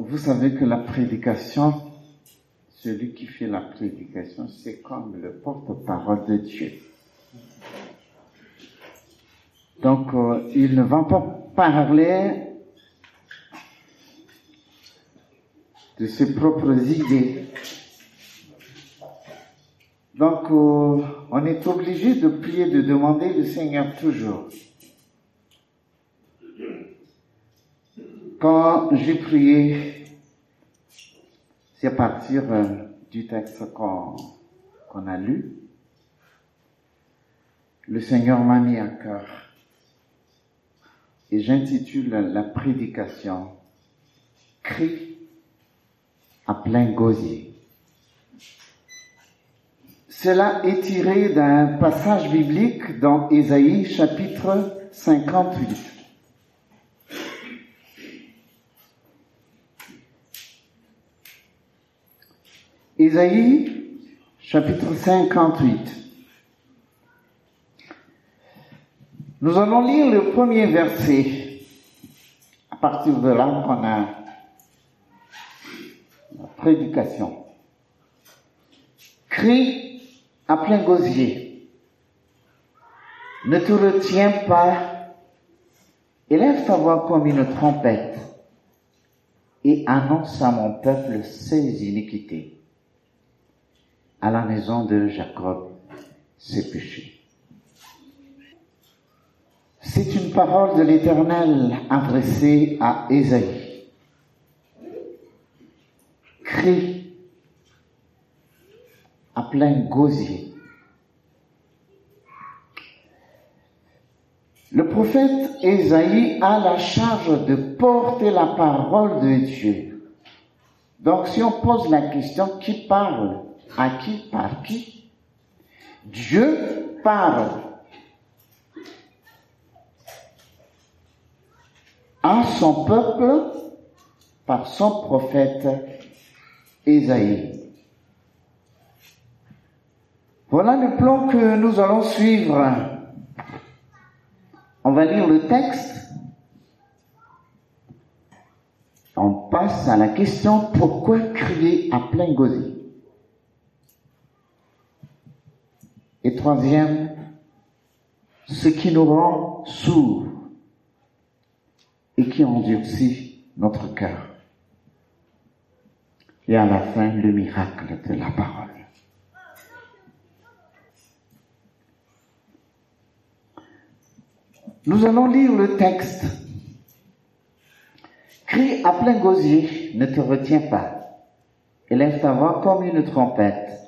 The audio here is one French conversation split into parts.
vous savez que la prédication, celui qui fait la prédication, c'est comme le porte-parole de Dieu. Donc, euh, il ne va pas parler de ses propres idées. Donc, euh, on est obligé de prier, de demander le Seigneur toujours. Quand j'ai prié, c'est à partir euh, du texte qu'on a lu, le Seigneur m'a mis à cœur. Et j'intitule la prédication Cri à plein gosier. Cela est tiré d'un passage biblique dans Ésaïe chapitre 58. Ésaïe chapitre 58. Nous allons lire le premier verset. À partir de là, on a la prédication. Crie à plein gosier. Ne te retiens pas, élève ta voix comme une trompette et annonce à mon peuple ses iniquités. À la maison de Jacob, ses péchés. C'est une parole de l'Éternel adressée à Ésaïe. Crie à plein gosier. Le prophète Esaïe a la charge de porter la parole de Dieu. Donc si on pose la question qui parle, à qui, par qui, Dieu parle à son peuple par son prophète Esaïe. Voilà le plan que nous allons suivre. On va lire le texte. On passe à la question pourquoi crier à plein gosier? Et troisième, ce qui nous rend sourds et qui endurcit notre cœur. Et à la fin, le miracle de la parole. Nous allons lire le texte. Crie à plein gosier, ne te retiens pas. Élève ta voix comme une trompette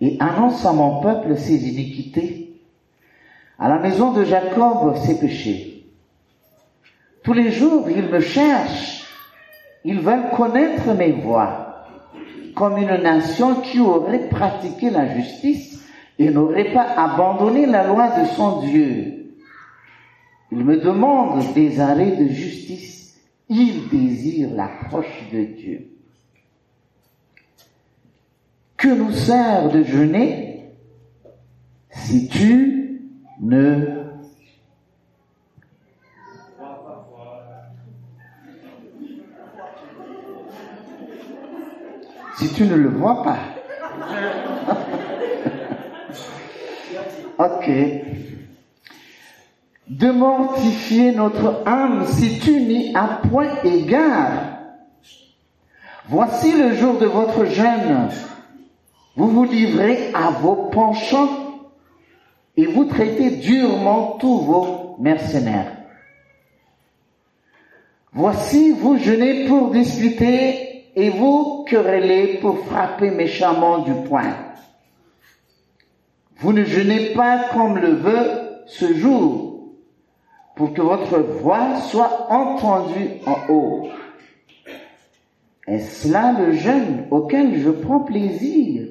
et annonce à mon peuple ses iniquités, à la maison de Jacob ses péchés. Tous les jours, ils me cherchent, ils veulent connaître mes voies, comme une nation qui aurait pratiqué la justice et n'aurait pas abandonné la loi de son Dieu. Il me demande des arrêts de justice. Il désire l'approche de Dieu. Que nous sert de jeûner si tu ne si tu ne le vois pas. ok de mortifier notre âme si tu n'y as point égard. Voici le jour de votre jeûne. Vous vous livrez à vos penchants et vous traitez durement tous vos mercenaires. Voici, vous jeûnez pour discuter et vous querellez pour frapper méchamment du poing. Vous ne jeûnez pas comme le veut ce jour pour que votre voix soit entendue en haut. Est-ce là le jeûne auquel je prends plaisir?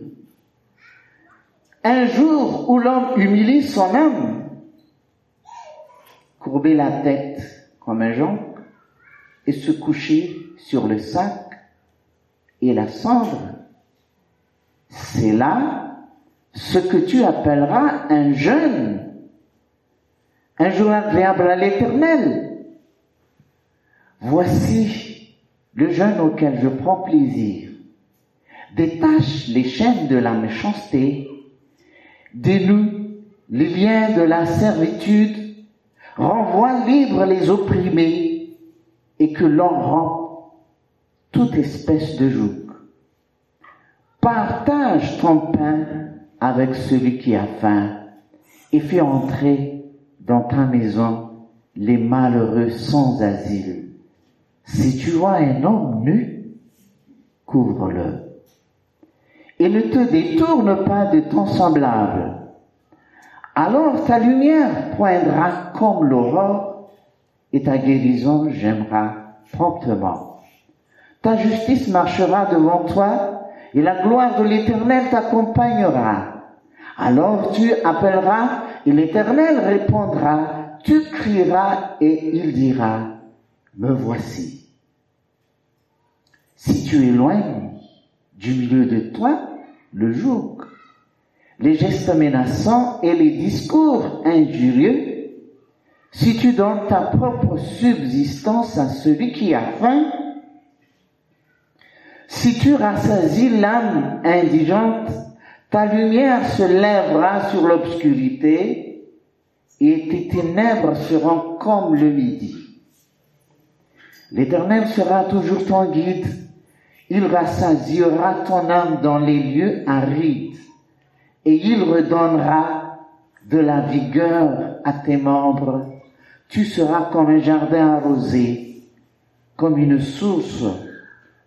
Un jour où l'homme humilie son âme, courber la tête comme un jonc et se coucher sur le sac et la cendre, c'est là ce que tu appelleras un jeûne un jour agréable à l'éternel. Voici le jeûne auquel je prends plaisir. Détache les chaînes de la méchanceté, dénoue les liens de la servitude, renvoie libre les opprimés et que l'on rend toute espèce de joug. Partage ton pain avec celui qui a faim et fais entrer dans ta maison les malheureux sans asile. Si tu vois un homme nu, couvre-le. Et ne te détourne pas de ton semblable. Alors ta lumière poindra comme l'aurore et ta guérison j'aimera promptement. Ta justice marchera devant toi et la gloire de l'éternel t'accompagnera. Alors tu appelleras et l'éternel répondra. Tu crieras et il dira, me voici. Si tu éloignes du milieu de toi le joug, les gestes menaçants et les discours injurieux, si tu donnes ta propre subsistance à celui qui a faim, si tu rassasies l'âme indigente, ta lumière se lèvera sur l'obscurité et tes ténèbres seront comme le midi. L'Éternel sera toujours ton guide. Il rassasiera ton âme dans les lieux arides et il redonnera de la vigueur à tes membres. Tu seras comme un jardin arrosé, comme une source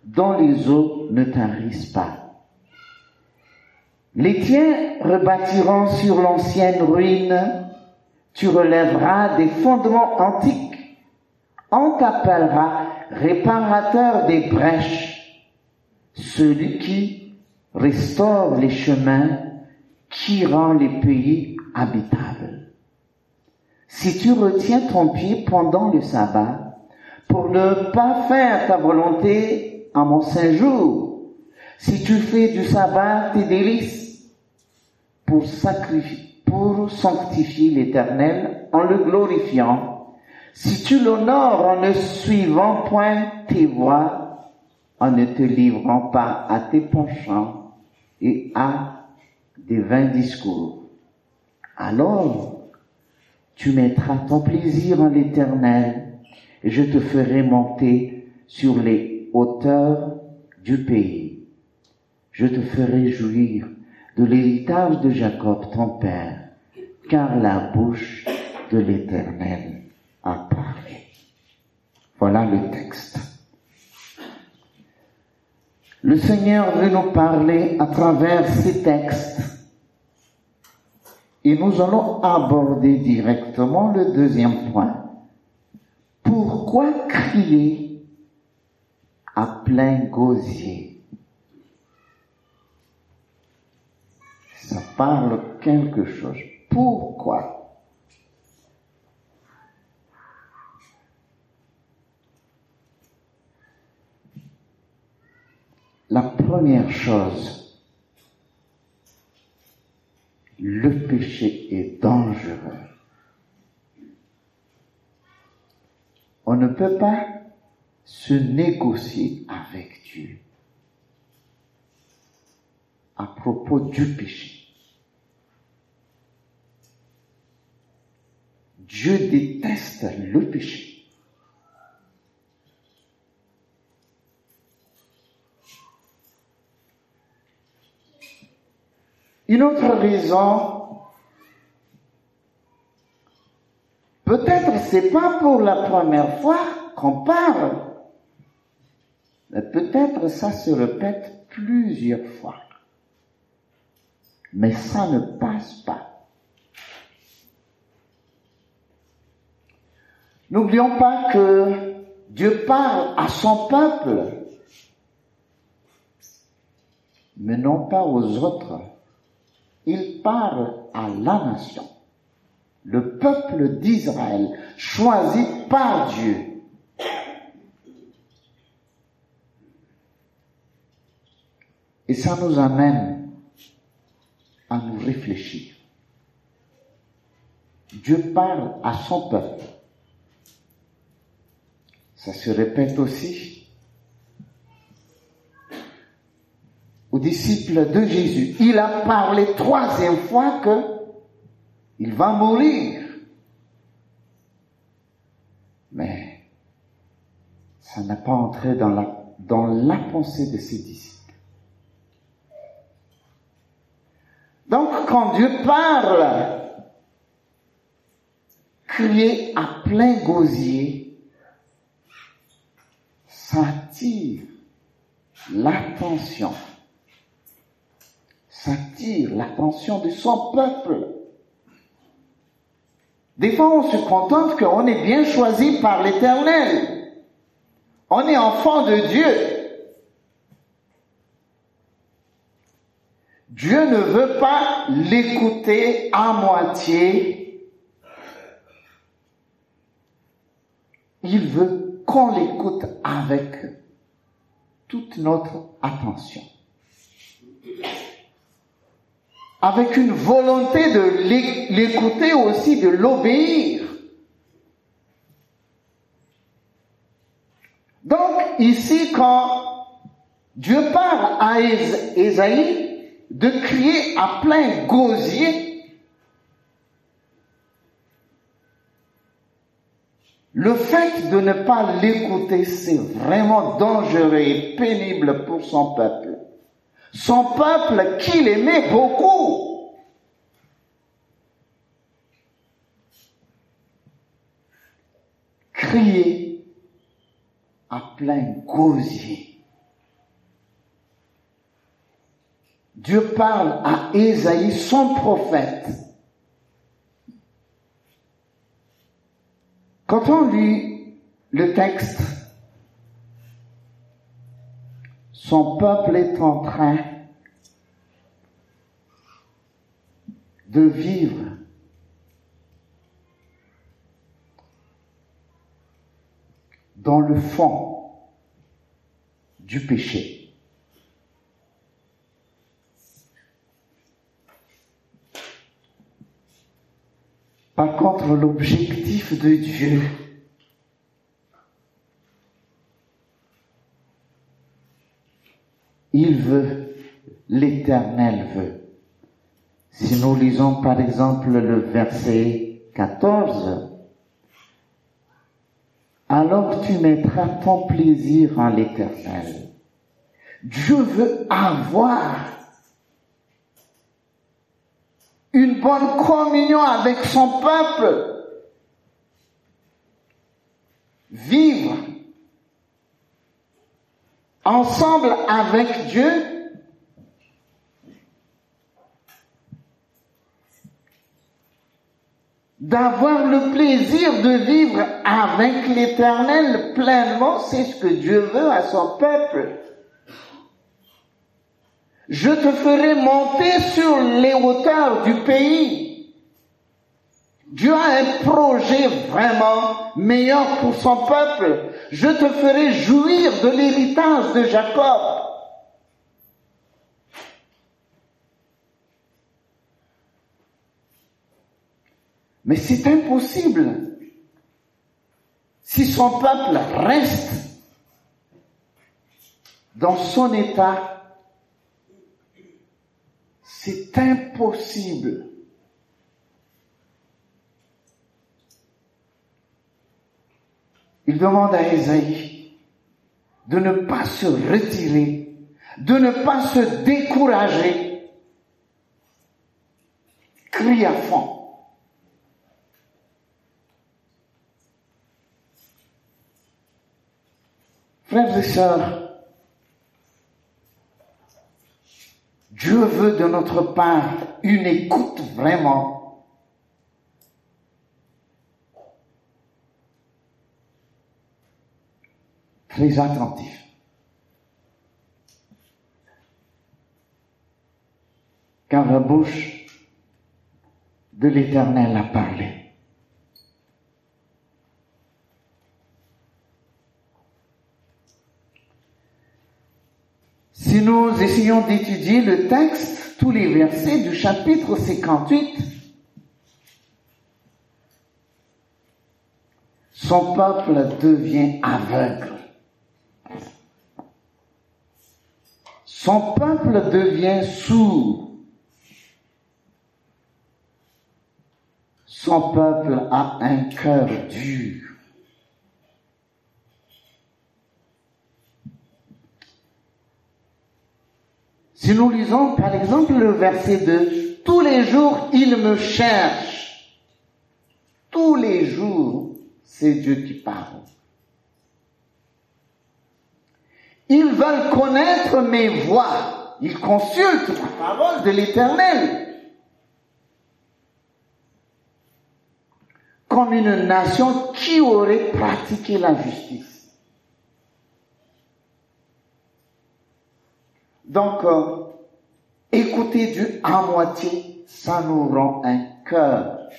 dont les eaux ne tarissent pas. Les tiens rebâtiront sur l'ancienne ruine, tu relèveras des fondements antiques, on t'appellera réparateur des brèches, celui qui restaure les chemins, qui rend les pays habitables. Si tu retiens ton pied pendant le sabbat, pour ne pas faire ta volonté en mon saint jour, si tu fais du sabbat tes délices, pour sacrifier, pour sanctifier l'éternel en le glorifiant, si tu l'honores en ne suivant point tes voies, en ne te livrant pas à tes penchants et à des vains discours, alors tu mettras ton plaisir en l'éternel et je te ferai monter sur les hauteurs du pays. Je te ferai jouir de l'héritage de Jacob, ton père, car la bouche de l'Éternel a parlé. Voilà le texte. Le Seigneur veut nous parler à travers ces textes et nous allons aborder directement le deuxième point. Pourquoi crier à plein gosier? Ça parle quelque chose. Pourquoi La première chose, le péché est dangereux. On ne peut pas se négocier avec Dieu à propos du péché. Dieu déteste le péché. Une autre raison, peut-être c'est pas pour la première fois qu'on parle, mais peut-être ça se répète plusieurs fois. Mais ça ne passe pas. N'oublions pas que Dieu parle à son peuple, mais non pas aux autres. Il parle à la nation, le peuple d'Israël, choisi par Dieu. Et ça nous amène à nous réfléchir. Dieu parle à son peuple ça se répète aussi aux disciples de Jésus. Il a parlé troisième fois que il va mourir. Mais ça n'a pas entré dans la, dans la pensée de ses disciples. Donc quand Dieu parle, crier à plein gosier, ça attire l'attention. Attire l'attention de son peuple. Des fois, on se contente qu'on est bien choisi par l'éternel. On est enfant de Dieu. Dieu ne veut pas l'écouter à moitié. Il veut qu'on l'écoute avec toute notre attention avec une volonté de l'écouter aussi, de l'obéir. Donc ici, quand Dieu parle à Esaïe de crier à plein gosier, le fait de ne pas l'écouter, c'est vraiment dangereux et pénible pour son peuple son peuple qu'il aimait beaucoup. Crier à plein gosier. Dieu parle à Ésaïe, son prophète. Quand on lit le texte Son peuple est en train de vivre dans le fond du péché. Par contre, l'objectif de Dieu, Il veut, l'Éternel veut. Si nous lisons par exemple le verset 14, alors tu mettras ton plaisir en l'Éternel. Dieu veut avoir une bonne communion avec son peuple, vivre ensemble avec Dieu, d'avoir le plaisir de vivre avec l'Éternel pleinement, c'est ce que Dieu veut à son peuple. Je te ferai monter sur les hauteurs du pays. Dieu a un projet vraiment meilleur pour son peuple je te ferai jouir de l'héritage de Jacob. Mais c'est impossible. Si son peuple reste dans son état, c'est impossible Il demande à Esaïe de ne pas se retirer, de ne pas se décourager. Crie à fond. Frères et sœurs, Dieu veut de notre part une écoute vraiment très attentif. Car la bouche de l'Éternel a parlé. Si nous essayons d'étudier le texte, tous les versets du chapitre 58, son peuple devient aveugle. Son peuple devient sourd. Son peuple a un cœur dur. Si nous lisons par exemple le verset 2, tous les jours il me cherche. Tous les jours, c'est Dieu qui parle. Ils veulent connaître mes voix. Ils consultent la parole de l'Éternel. Comme une nation qui aurait pratiqué la justice. Donc, euh, écouter Dieu à moitié, ça nous rend un cœur.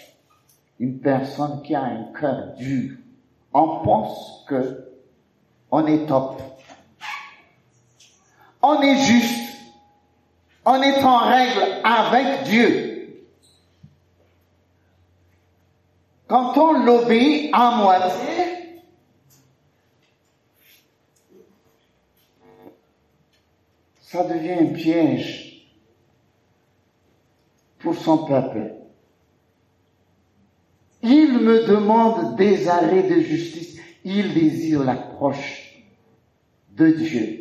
Une personne qui a un cœur dur. On pense que on est top. On est juste. On est en règle avec Dieu. Quand on l'obéit à moitié, ça devient un piège pour son peuple. Il me demande des arrêts de justice. Il désire l'approche de Dieu.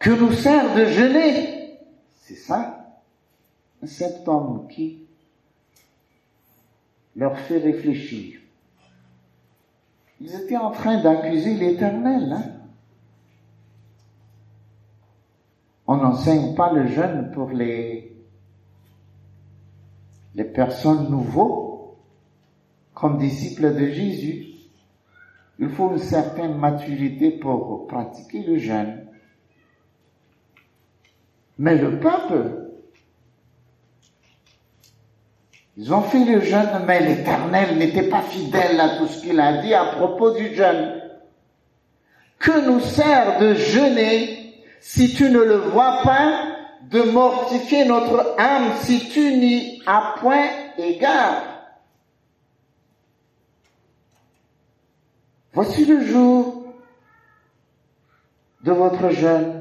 Que nous sert de jeûner C'est ça, cet homme qui leur fait réfléchir. Ils étaient en train d'accuser l'Éternel. Hein? On n'enseigne pas le jeûne pour les, les personnes nouveaux comme disciples de Jésus. Il faut une certaine maturité pour pratiquer le jeûne. Mais le peuple Ils ont fait le jeûne, mais l'Éternel n'était pas fidèle à tout ce qu'il a dit à propos du jeûne. Que nous sert de jeûner si tu ne le vois pas, de mortifier notre âme si tu n'y as point égard? Voici le jour de votre jeûne,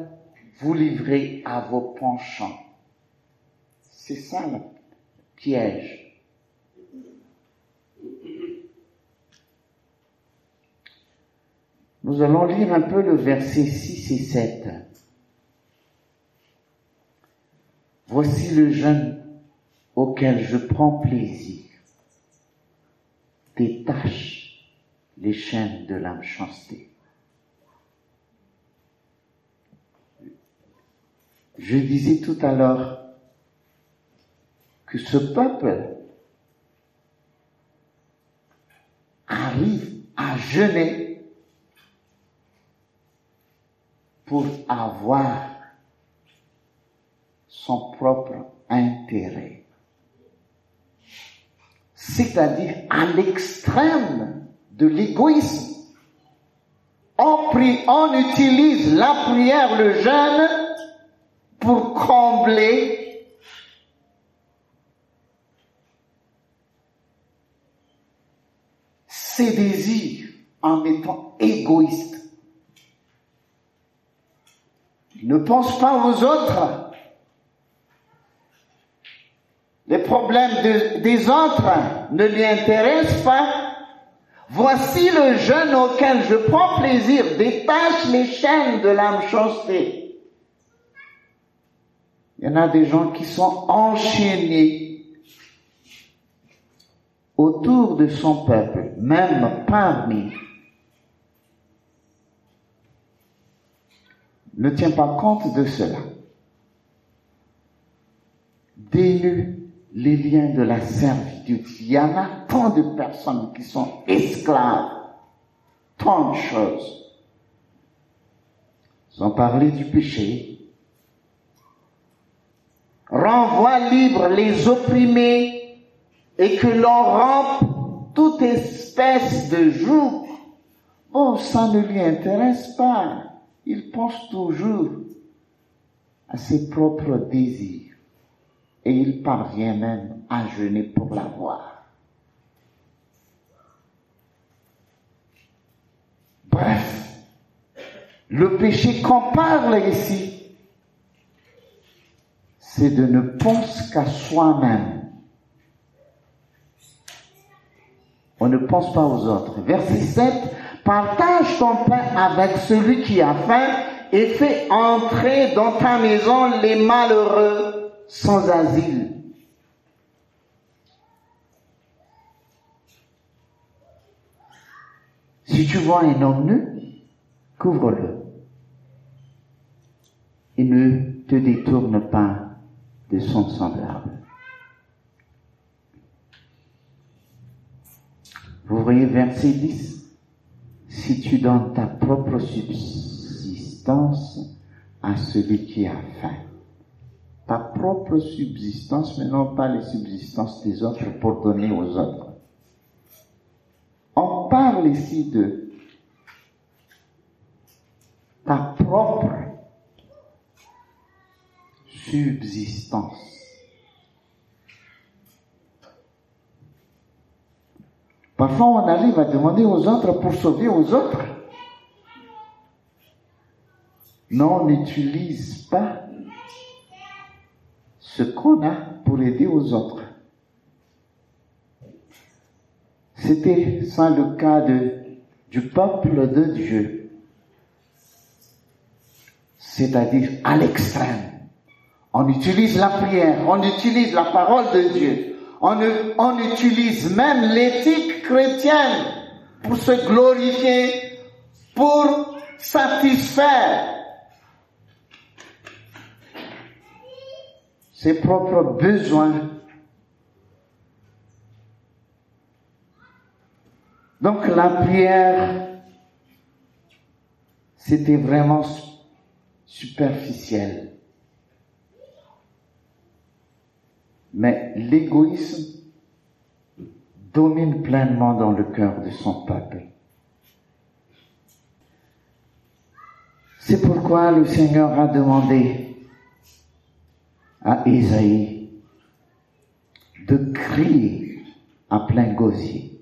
vous livrez à vos penchants. C'est ça le piège. Nous allons lire un peu le verset 6 et 7. Voici le jeûne auquel je prends plaisir. Détache les chaînes de la méchanceté. Je disais tout à l'heure que ce peuple arrive à jeûner pour avoir son propre intérêt. C'est-à-dire à, l'extrême de l'égoïsme. On prie, on utilise la prière, le jeûne, pour combler ses désirs en étant égoïste. ne pense pas aux autres. Les problèmes des autres ne lui intéressent pas. Voici le jeûne auquel je prends plaisir, détache les chaînes de l'âme chancée. Il y en a des gens qui sont enchaînés autour de son peuple, même parmi ne tient pas compte de cela. Dénue les liens de la servitude. Il y en a tant de personnes qui sont esclaves, tant de choses. Ont parlé du péché. Renvoie libre les opprimés et que l'on rampe toute espèce de joug. Bon, ça ne lui intéresse pas il pense toujours à ses propres désirs et il parvient même à jeûner pour l'avoir. Bref, le péché qu'on parle ici, c'est de ne penser qu'à soi-même. On ne pense pas aux autres. Verset 7, partage ton pain avec celui qui a faim et fais entrer dans ta maison les malheureux sans asile. Si tu vois un homme nu, couvre-le. Et ne te détourne pas de son semblable. Vous voyez verset 10. Si tu donnes ta propre subsistance à celui qui a faim, ta propre subsistance, mais non pas les subsistances des autres pour donner aux autres. On parle ici de ta propre subsistance. Parfois, on arrive à demander aux autres pour sauver aux autres. Non, on n'utilise pas ce qu'on a pour aider aux autres. C'était ça le cas du peuple de Dieu. C'est-à-dire à, l'extrême. On utilise la prière, on utilise la parole de Dieu, on, utilise même l'éthique chrétienne pour se glorifier, pour satisfaire ses propres besoins. Donc la prière, c'était vraiment superficiel. Mais l'égoïsme domine pleinement dans le cœur de son peuple. C'est pourquoi le Seigneur a demandé à Isaïe de crier à plein gosier.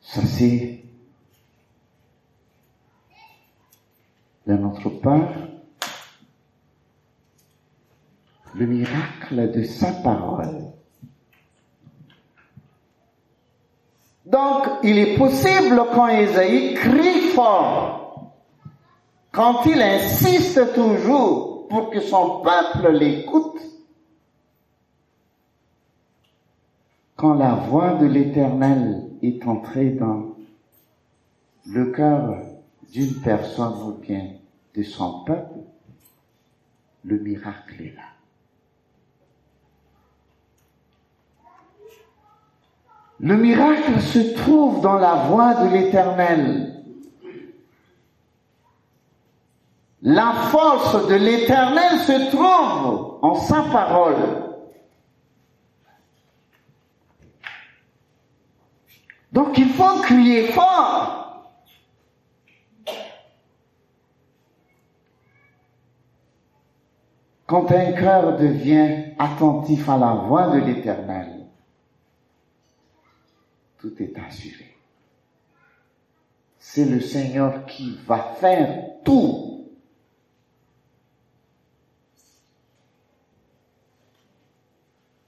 Ça c'est de notre part le miracle de sa parole. Donc, il est possible quand Isaïe crie fort, quand il insiste toujours pour que son peuple l'écoute, quand la voix de l'Éternel est entrée dans le cœur d'une personne ou bien de son peuple, le miracle est là. Le miracle se trouve dans la voix de l'Éternel. La force de l'Éternel se trouve en sa parole. Donc il faut crier fort. Quand un cœur devient attentif à la voix de l'Éternel, tout est assuré. C'est le Seigneur qui va faire tout.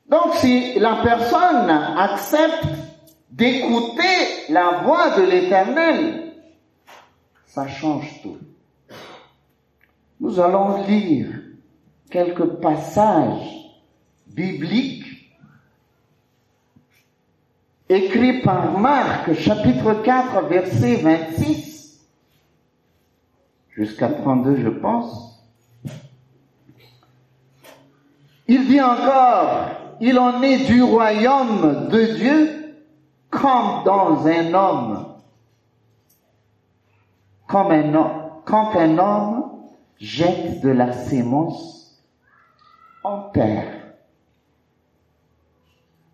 Donc si la personne accepte d'écouter la voix de l'Éternel, ça change tout. Nous allons lire quelques passages bibliques écrit par Marc, chapitre 4, verset 26, jusqu'à 32, je pense. Il dit encore, il en est du royaume de Dieu comme dans un homme, comme un homme, quand un homme jette de la sémence en terre.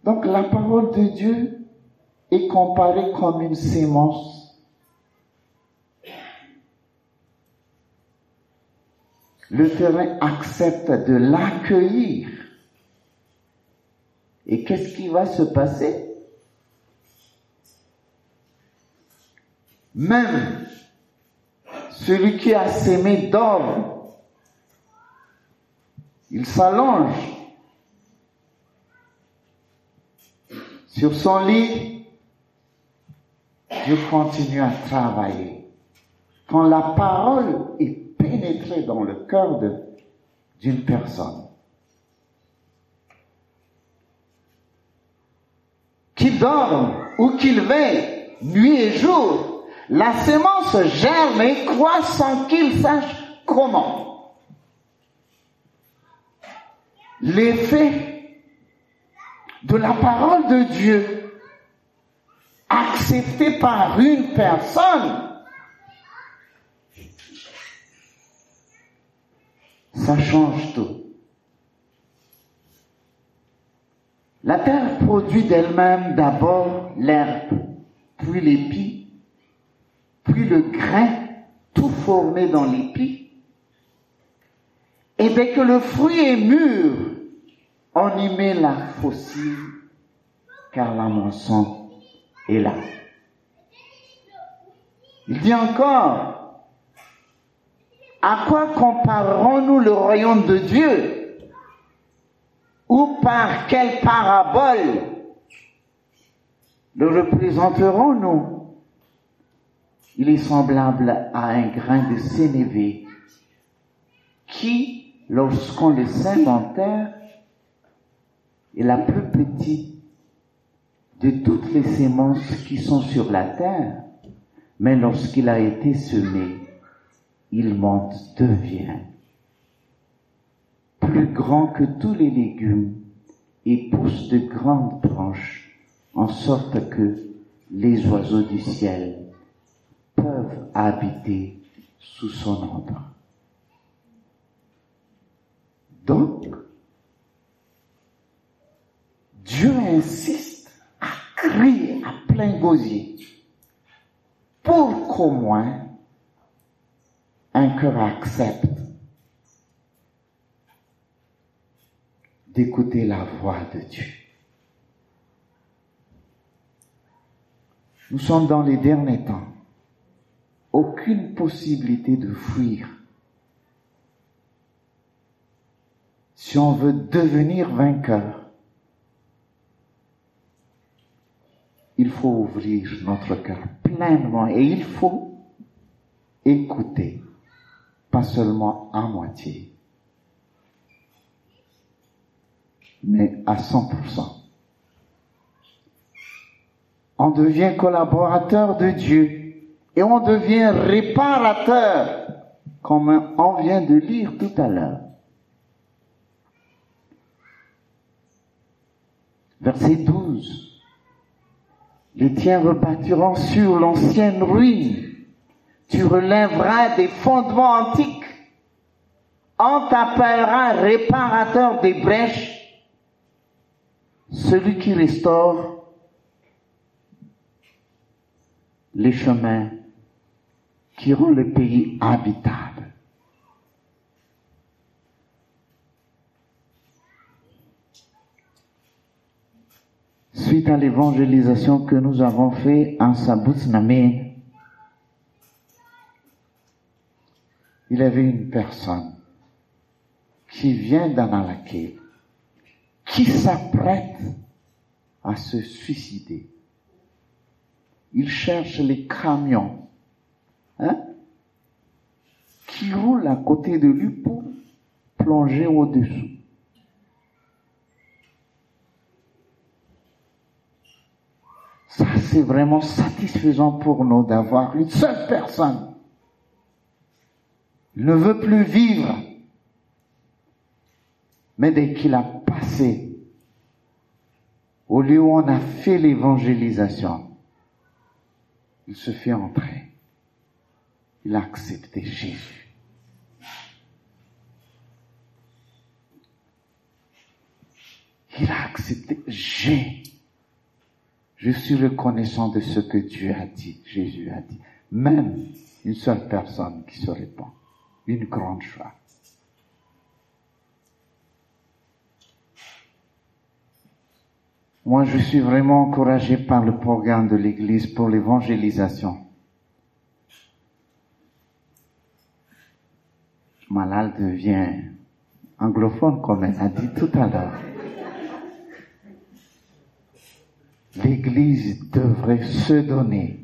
Donc la parole de Dieu est comparé comme une sémence. Le terrain accepte de l'accueillir. Et qu'est-ce qui va se passer? Même celui qui a sémé d'or, il s'allonge sur son lit, Dieu continue à travailler. Quand la parole est pénétrée dans le cœur d'une personne, qu'il dorme ou qu'il veille, nuit et jour, la sémence germe et croît sans qu'il sache comment. L'effet de la parole de Dieu acceptée par une personne, ça change tout. La terre produit d'elle-même d'abord l'herbe, puis l'épi, puis le grain, tout formé dans l'épi. Et dès que le fruit est mûr, on y met la fossile, car la moisson là. Il dit encore, à quoi comparerons-nous le royaume de Dieu? Ou par quelle parabole le représenterons-nous? Il est semblable à un grain de sénévé qui, lorsqu'on le sème en terre, est la plus petite de toutes les semences qui sont sur la terre, mais lorsqu'il a été semé, il monte, devient plus grand que tous les légumes et pousse de grandes branches en sorte que les oiseaux du ciel peuvent habiter sous son ombre. Donc, Dieu insiste à crier à plein gosier pour qu'au moins un cœur accepte d'écouter la voix de Dieu. Nous sommes dans les derniers temps. Aucune possibilité de fuir. Si on veut devenir vainqueur, il faut ouvrir notre cœur pleinement et il faut écouter, pas seulement à moitié. mais à 100%. On devient collaborateur de Dieu et on devient réparateur, comme on vient de lire tout à l'heure. Verset 12. Les tiens rebâtiront sur l'ancienne ruine. Tu relèveras des fondements antiques. On t'appellera réparateur des brèches celui qui restaure les chemins qui rend le pays habitable. Suite à l'évangélisation que nous avons fait en Saboutnamé, il y avait une personne qui vient d'Analaké qui s'apprête à se suicider. Il cherche les camions hein, qui roulent à côté de lui pour plonger au-dessous. Ça, c'est vraiment satisfaisant pour nous d'avoir une seule personne. Il ne veut plus vivre. Mais dès qu'il a passé, au lieu où on a fait l'évangélisation, il se fait entrer. Il a accepté Jésus. Il a accepté. J'ai. Je suis reconnaissant de ce que Dieu a dit, Jésus a dit. Même une seule personne qui se répand. Une grande joie. Moi, je suis vraiment encouragé par le programme de l'Église pour l'évangélisation. Malal devient anglophone, comme elle a dit tout à l'heure. L'Église devrait se donner.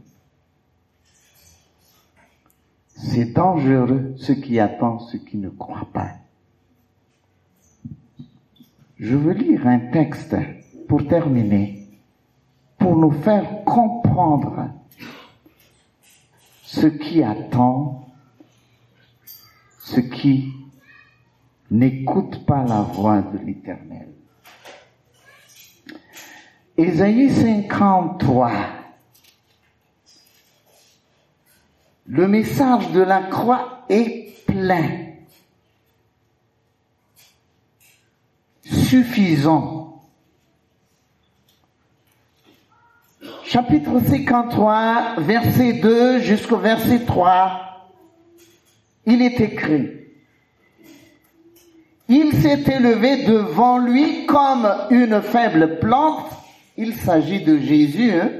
C'est dangereux ce qui attend ceux qui ne croient pas. Je veux lire un texte pour terminer, pour nous faire comprendre ce qui attend, ce qui n'écoute pas la voix de l'Éternel. Ésaïe 53. Le message de la croix est plein, suffisant. Chapitre 53, verset 2 jusqu'au verset 3, il est écrit, il s'est élevé devant lui comme une faible plante il s'agit de Jésus, hein.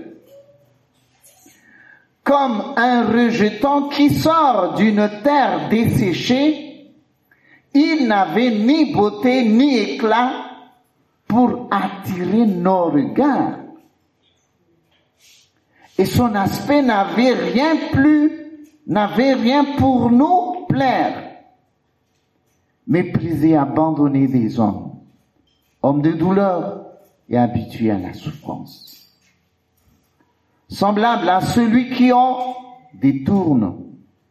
comme un rejeton qui sort d'une terre desséchée, il n'avait ni beauté ni éclat pour attirer nos regards. Et son aspect n'avait rien plus, n'avait rien pour nous plaire. Méprisé, abandonné des hommes, homme de douleur, et habitué à la souffrance. Semblable à celui qui en détourne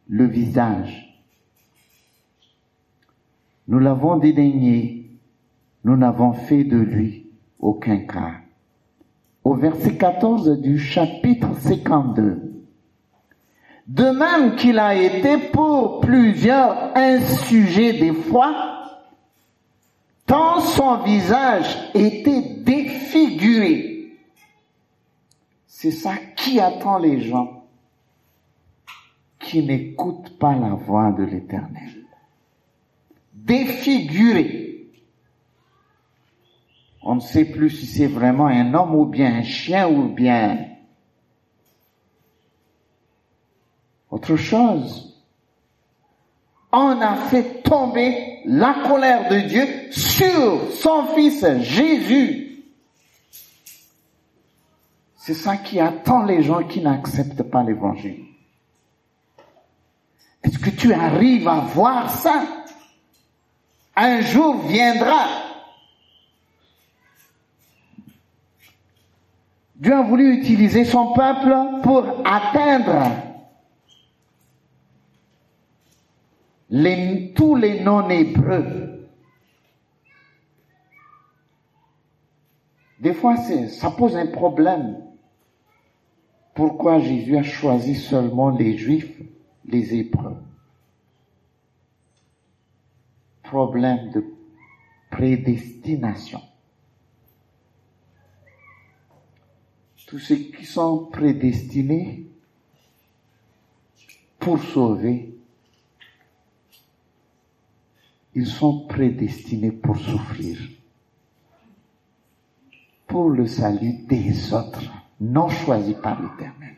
le visage. Nous l'avons dédaigné, nous n'avons fait de lui aucun cas. Au verset 14 du chapitre 52. De même qu'il a été pour plusieurs un sujet d'effroi, son visage était défiguré. C'est ça qui attend les gens qui n'écoutent pas la voix de l'Éternel. Défiguré. On ne sait plus si c'est vraiment un homme ou bien un chien ou bien autre chose on a fait tomber la colère de Dieu sur son fils Jésus. C'est ça qui attend les gens qui n'acceptent pas l'évangile. Est-ce que tu arrives à voir ça? Un jour viendra. Dieu a voulu utiliser son peuple pour atteindre tous les non-hébreux. Des fois, ça pose un problème. Pourquoi Jésus a choisi seulement les juifs, les hébreux? Problème de prédestination. Tous ceux qui sont prédestinés pour sauver ils sont prédestinés pour souffrir, pour le salut des autres, non choisis par l'Éternel.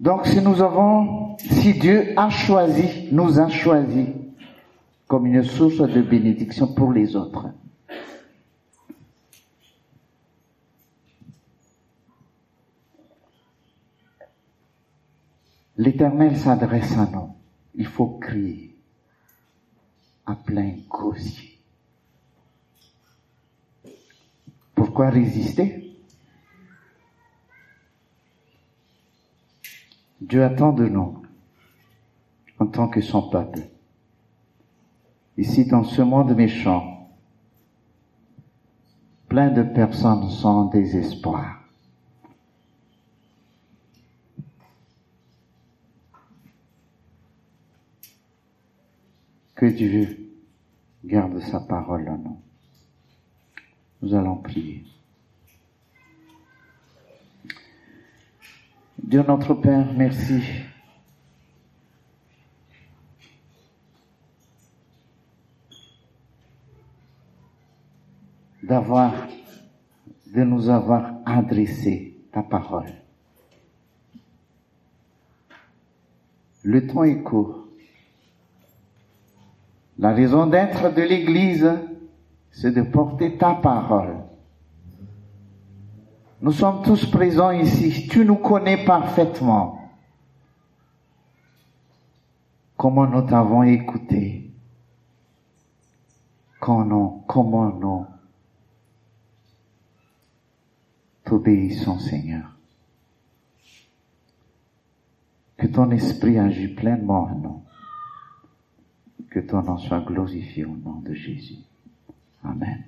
Donc si nous avons, si Dieu a choisi, nous a choisi comme une source de bénédiction pour les autres, L'Éternel s'adresse à nous. Il faut crier à plein gosier. Pourquoi résister? Dieu attend de nous, en tant que son peuple. Ici, dans ce monde méchant, plein de personnes sont en désespoir. Que Dieu garde sa parole en nous. Nous allons prier. Dieu notre Père, merci. d'avoir, de nous avoir adressé ta parole. Le temps est court. La raison d'être de l'Église, c'est de porter ta parole. Nous sommes tous présents ici. Tu nous connais parfaitement. Comment nous t'avons écouté? Comment, comment nous t'obéissons, Seigneur. Que ton esprit agit pleinement en nous. Que ton nom soit glorifié au nom de Jésus. Amen.